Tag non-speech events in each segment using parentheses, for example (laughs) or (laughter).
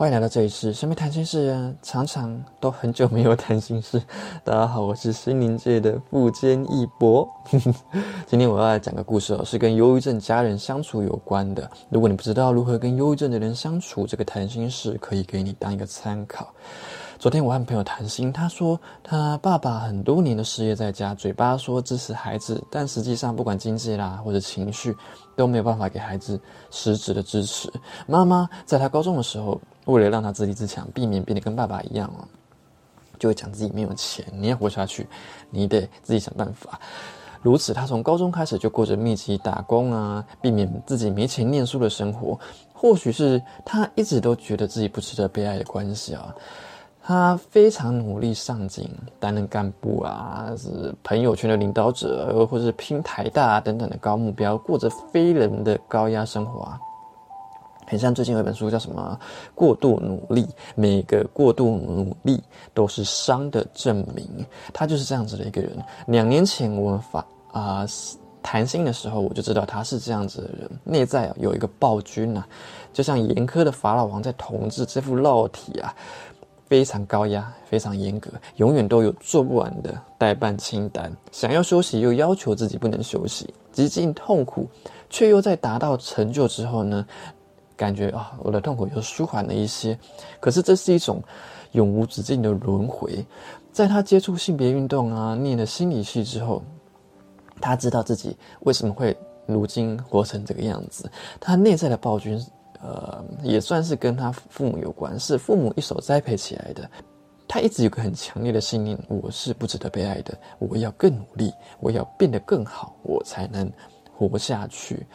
欢迎来到这一次生命谈心事，常常都很久没有谈心事。(laughs) 大家好，我是心灵界的富坚义博。(laughs) 今天我要来讲个故事哦，是跟忧郁症家人相处有关的。如果你不知道如何跟忧郁症的人相处，这个谈心事可以给你当一个参考。昨天我和朋友谈心，他说他爸爸很多年的事业在家，嘴巴说支持孩子，但实际上不管经济啦或者情绪都没有办法给孩子实质的支持。妈妈在他高中的时候，为了让他自立自强，避免变得跟爸爸一样哦，就会讲自己没有钱，你要活下去，你得自己想办法。如此，他从高中开始就过着密集打工啊，避免自己没钱念书的生活。或许是他一直都觉得自己不值得被爱的关系啊。他非常努力上进，担任干部啊，是朋友圈的领导者，或者是拼台大等等的高目标，过着非人的高压生活啊。很像最近有一本书叫什么《过度努力》，每个过度努力都是伤的证明。他就是这样子的一个人。两年前我们发啊谈心的时候，我就知道他是这样子的人，内在有一个暴君呐，就像严苛的法老王在统治这副肉体啊。非常高压，非常严格，永远都有做不完的代办清单。想要休息，又要求自己不能休息，极尽痛苦，却又在达到成就之后呢，感觉啊，我的痛苦又舒缓了一些。可是这是一种永无止境的轮回。在他接触性别运动啊，念了心理系之后，他知道自己为什么会如今活成这个样子。他内在的暴君。呃，也算是跟他父母有关，是父母一手栽培起来的。他一直有个很强烈的信念：我是不值得被爱的，我要更努力，我要变得更好，我才能活下去。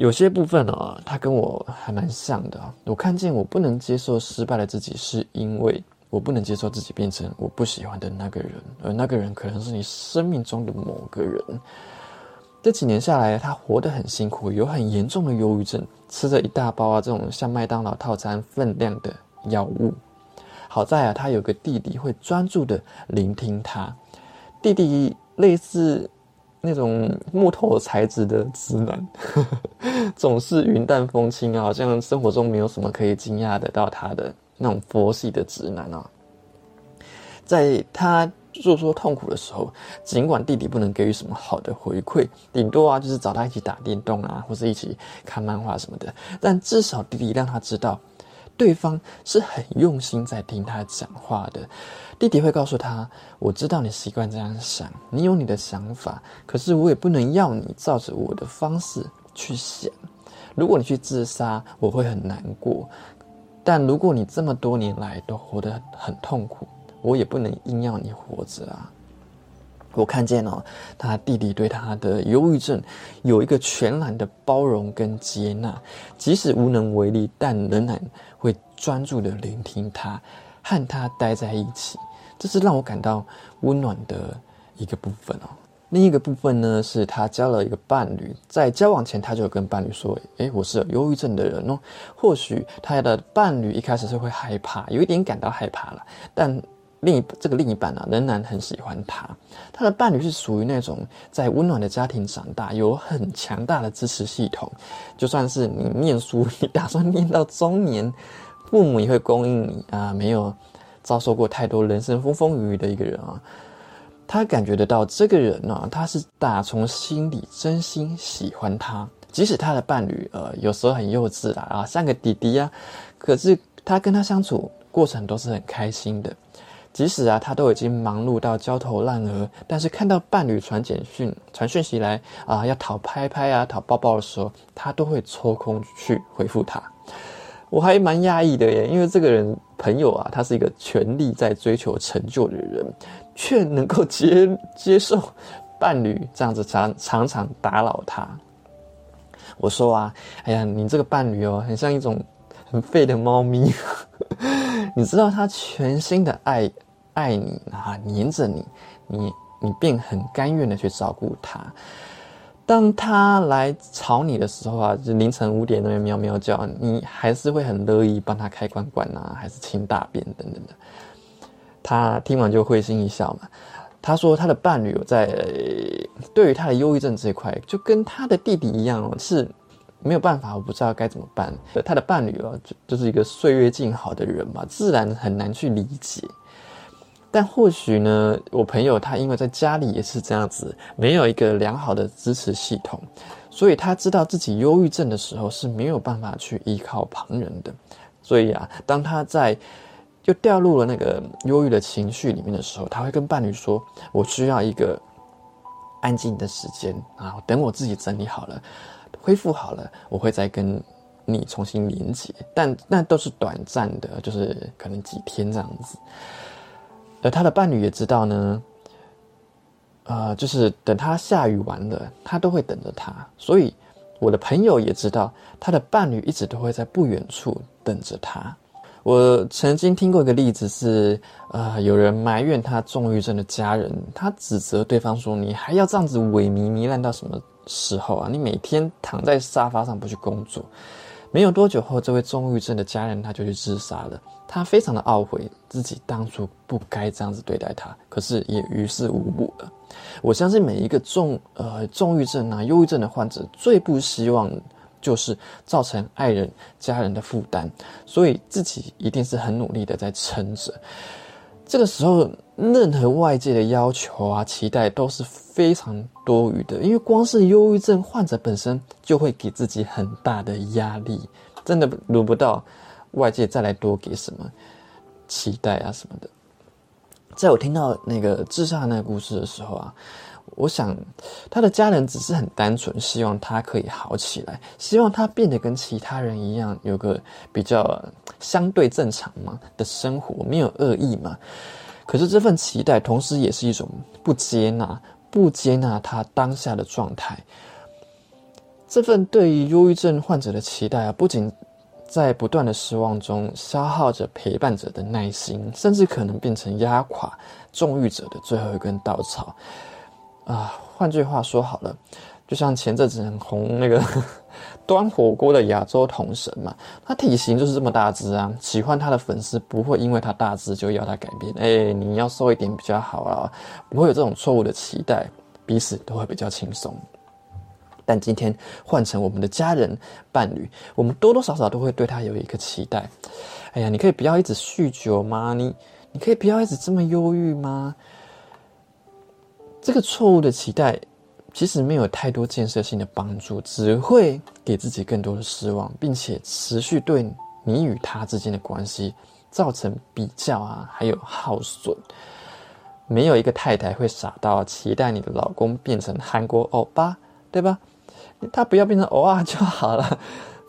有些部分呢，他跟我还蛮像的。我看见我不能接受失败的自己，是因为我不能接受自己变成我不喜欢的那个人，而那个人可能是你生命中的某个人。这几年下来，他活得很辛苦，有很严重的忧郁症，吃着一大包啊这种像麦当劳套餐分量的药物。好在啊，他有个弟弟会专注的聆听他。弟弟类似那种木头材质的直男，(laughs) 总是云淡风轻啊，好像生活中没有什么可以惊讶得到他的那种佛系的直男啊，在他。诉说痛苦的时候，尽管弟弟不能给予什么好的回馈，顶多啊就是找他一起打电动啊，或者一起看漫画什么的。但至少弟弟让他知道，对方是很用心在听他讲话的。弟弟会告诉他：“我知道你习惯这样想，你有你的想法，可是我也不能要你照着我的方式去想。如果你去自杀，我会很难过；但如果你这么多年来都活得很痛苦。”我也不能硬要你活着啊！我看见哦，他弟弟对他的忧郁症有一个全然的包容跟接纳，即使无能为力，但仍然会专注的聆听他，和他待在一起，这是让我感到温暖的一个部分哦。另一个部分呢，是他交了一个伴侣，在交往前他就跟伴侣说：“诶，我是有忧郁症的人哦。”或许他的伴侣一开始是会害怕，有一点感到害怕了，但。另一这个另一半啊，仍然很喜欢他。他的伴侣是属于那种在温暖的家庭长大，有很强大的支持系统。就算是你念书，(laughs) 你打算念到中年，父母也会供应你啊。没有遭受过太多人生风风雨雨的一个人啊，他感觉得到这个人呢，他是打从心里真心喜欢他。即使他的伴侣呃有时候很幼稚啦啊，像个弟弟呀，可是他跟他相处过程都是很开心的。即使啊，他都已经忙碌到焦头烂额，但是看到伴侣传简讯、传讯息来啊，要讨拍拍啊、讨抱抱的时候，他都会抽空去回复他。我还蛮压抑的耶，因为这个人朋友啊，他是一个全力在追求成就的人，却能够接接受伴侣这样子常常常打扰他。我说啊，哎呀，你这个伴侣哦，很像一种很废的猫咪。(laughs) 你知道他全心的爱爱你啊，黏着你，你你便很甘愿的去照顾他。当他来吵你的时候啊，就凌晨五点那边喵喵叫，你还是会很乐意帮他开关关啊，还是清大便等等的。他听完就会心一笑嘛。他说他的伴侣在对于他的忧郁症这一块，就跟他的弟弟一样哦，是没有办法，我不知道该怎么办。他的伴侣哦，就就是一个岁月静好的人嘛，自然很难去理解。但或许呢，我朋友他因为在家里也是这样子，没有一个良好的支持系统，所以他知道自己忧郁症的时候是没有办法去依靠旁人的。所以啊，当他在就掉入了那个忧郁的情绪里面的时候，他会跟伴侣说：“我需要一个安静的时间啊，等我自己整理好了，恢复好了，我会再跟你重新连接。但那都是短暂的，就是可能几天这样子。”而他的伴侣也知道呢，呃，就是等他下雨完了，他都会等着他。所以我的朋友也知道，他的伴侣一直都会在不远处等着他。我曾经听过一个例子是，呃，有人埋怨他重郁症的家人，他指责对方说：“你还要这样子萎靡糜烂到什么时候啊？你每天躺在沙发上不去工作。”没有多久后，这位重郁症的家人他就去自杀了。他非常的懊悔自己当初不该这样子对待他，可是也于事无补了。我相信每一个重呃重郁症啊、忧郁症的患者，最不希望就是造成爱人、家人的负担，所以自己一定是很努力的在撑着。这个时候，任何外界的要求啊、期待都是非常多余的，因为光是忧郁症患者本身就会给自己很大的压力，真的轮不到外界再来多给什么期待啊什么的。在我听到那个自杀那个故事的时候啊。我想，他的家人只是很单纯，希望他可以好起来，希望他变得跟其他人一样，有个比较相对正常嘛的生活，没有恶意嘛。可是这份期待，同时也是一种不接纳，不接纳他当下的状态。这份对于忧郁症患者的期待啊，不仅在不断的失望中消耗着陪伴者的耐心，甚至可能变成压垮重郁者的最后一根稻草。啊，换句话说好了，就像前阵子很红那个 (laughs) 端火锅的亚洲统神嘛，他体型就是这么大只啊，喜欢他的粉丝不会因为他大只就要他改变，哎，你要瘦一点比较好啊，不会有这种错误的期待，彼此都会比较轻松。但今天换成我们的家人伴侣，我们多多少少都会对他有一个期待。哎呀，你可以不要一直酗酒吗？你你可以不要一直这么忧郁吗？这个错误的期待，其实没有太多建设性的帮助，只会给自己更多的失望，并且持续对你与他之间的关系造成比较啊，还有耗损。没有一个太太会傻到期待你的老公变成韩国欧巴，对吧？他不要变成欧啊就好了，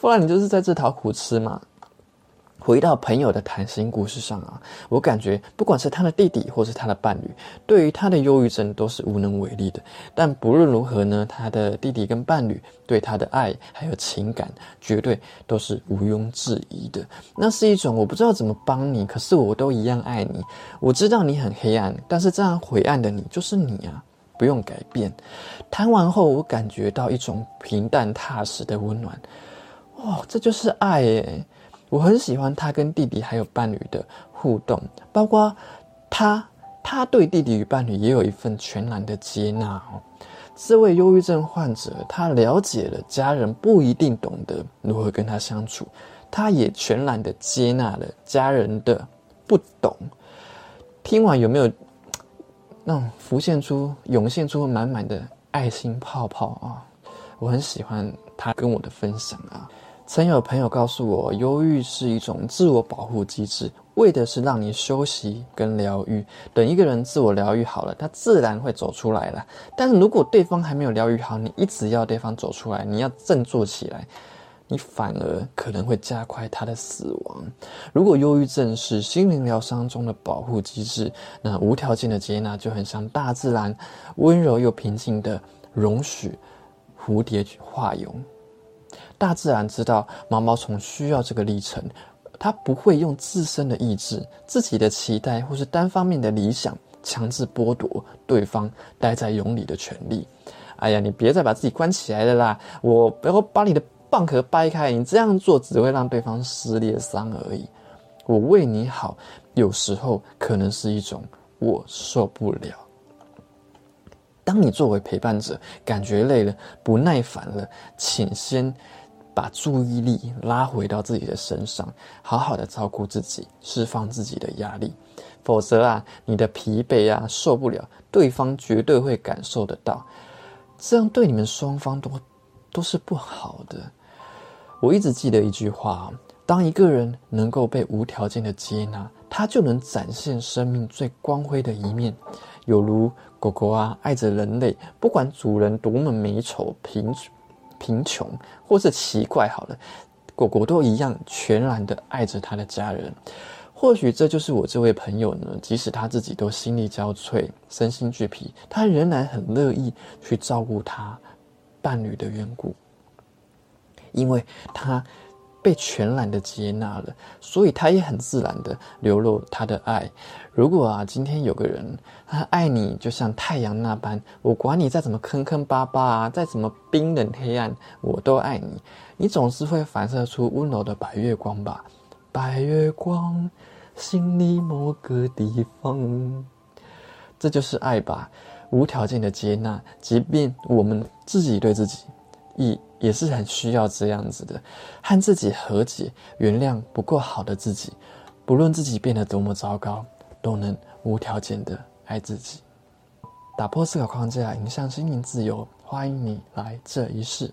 不然你就是在自讨苦吃嘛。回到朋友的谈心故事上啊，我感觉不管是他的弟弟或是他的伴侣，对于他的忧郁症都是无能为力的。但不论如何呢，他的弟弟跟伴侣对他的爱还有情感，绝对都是毋庸置疑的。那是一种我不知道怎么帮你，可是我都一样爱你。我知道你很黑暗，但是这样灰暗的你就是你啊，不用改变。谈完后，我感觉到一种平淡踏实的温暖。哦，这就是爱耶！我很喜欢他跟弟弟还有伴侣的互动，包括他，他对弟弟与伴侣也有一份全然的接纳哦。这位忧郁症患者，他了解了家人不一定懂得如何跟他相处，他也全然的接纳了家人的不懂。听完有没有那种浮现出、涌现出满满的爱心泡泡啊？我很喜欢他跟我的分享啊。曾有朋友告诉我，忧郁是一种自我保护机制，为的是让你休息跟疗愈。等一个人自我疗愈好了，他自然会走出来了。但是如果对方还没有疗愈好，你一直要对方走出来，你要振作起来，你反而可能会加快他的死亡。如果忧郁症是心灵疗伤中的保护机制，那无条件的接纳就很像大自然温柔又平静的容许蝴蝶去化蛹。大自然知道毛毛虫需要这个历程，它不会用自身的意志、自己的期待或是单方面的理想，强制剥夺对方待在蛹里的权利。哎呀，你别再把自己关起来了啦！我不要把你的蚌壳掰开，你这样做只会让对方撕裂伤而已。我为你好，有时候可能是一种我受不了。当你作为陪伴者感觉累了、不耐烦了，请先。把注意力拉回到自己的身上，好好的照顾自己，释放自己的压力。否则啊，你的疲惫啊，受不了，对方绝对会感受得到，这样对你们双方都都是不好的。我一直记得一句话：当一个人能够被无条件的接纳，他就能展现生命最光辉的一面。有如狗狗啊，爱着人类，不管主人多么美丑、贫贫穷或是奇怪，好了，狗狗都一样全然的爱着他的家人。或许这就是我这位朋友呢，即使他自己都心力交瘁、身心俱疲，他仍然很乐意去照顾他伴侣的缘故，因为他。被全然的接纳了，所以他也很自然的流露他的爱。如果啊，今天有个人他爱你，就像太阳那般，我管你再怎么坑坑巴巴啊，再怎么冰冷黑暗，我都爱你。你总是会反射出温柔的白月光吧？白月光，心里某个地方，这就是爱吧？无条件的接纳，即便我们自己对自己。也也是很需要这样子的，和自己和解，原谅不够好的自己，不论自己变得多么糟糕，都能无条件的爱自己，打破思考框架，迎向心灵自由。欢迎你来这一世。